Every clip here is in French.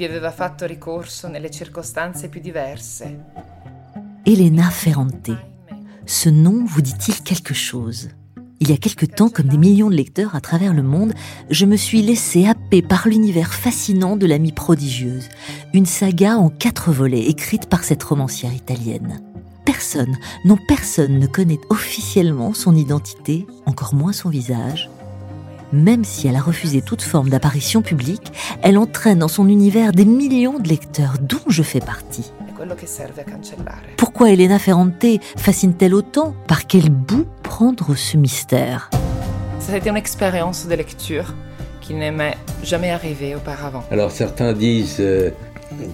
vi aveva fatto ricorso nelle circostanze più diverse. Elena Ferrante. Ce nom vous dit-il quelque chose? Il y a quelque temps, comme des millions de lecteurs à travers le monde, je me suis laissé happer par l'univers fascinant de l'amie prodigieuse, une saga en quatre volets écrite par cette romancière italienne. Personne, non personne ne connaît officiellement son identité, encore moins son visage. Même si elle a refusé toute forme d'apparition publique, elle entraîne dans son univers des millions de lecteurs dont je fais partie. Pourquoi Elena Ferrante fascine-t-elle autant? Par quel bout prendre ce mystère? Ça a été une expérience de lecture qui m'est jamais arrivée auparavant. Alors certains disent euh,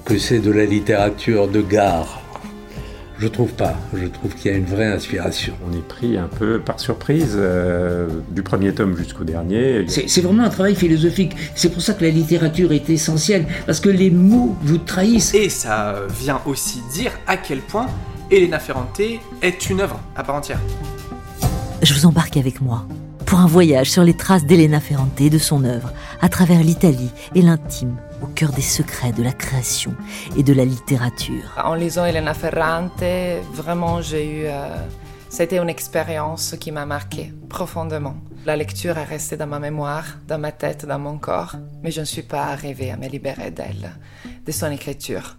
que c'est de la littérature de gare. Je trouve pas. Je trouve qu'il y a une vraie inspiration. On est pris un peu par surprise euh, du premier tome jusqu'au dernier. C'est vraiment un travail philosophique. C'est pour ça que la littérature est essentielle, parce que les mots vous trahissent. Et ça vient aussi dire à quel point Elena Ferrante est une œuvre à part entière. Je vous embarque avec moi pour un voyage sur les traces d'Elena Ferrante et de son œuvre, à travers l'Italie et l'intime, au cœur des secrets de la création et de la littérature. En lisant Elena Ferrante, vraiment j'ai eu... Euh, c'était une expérience qui m'a marqué profondément. La lecture est restée dans ma mémoire, dans ma tête, dans mon corps, mais je ne suis pas arrivée à me libérer d'elle, de son écriture.